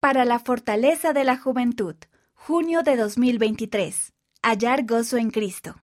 Para la fortaleza de la juventud, junio de 2023. Hallar gozo en Cristo.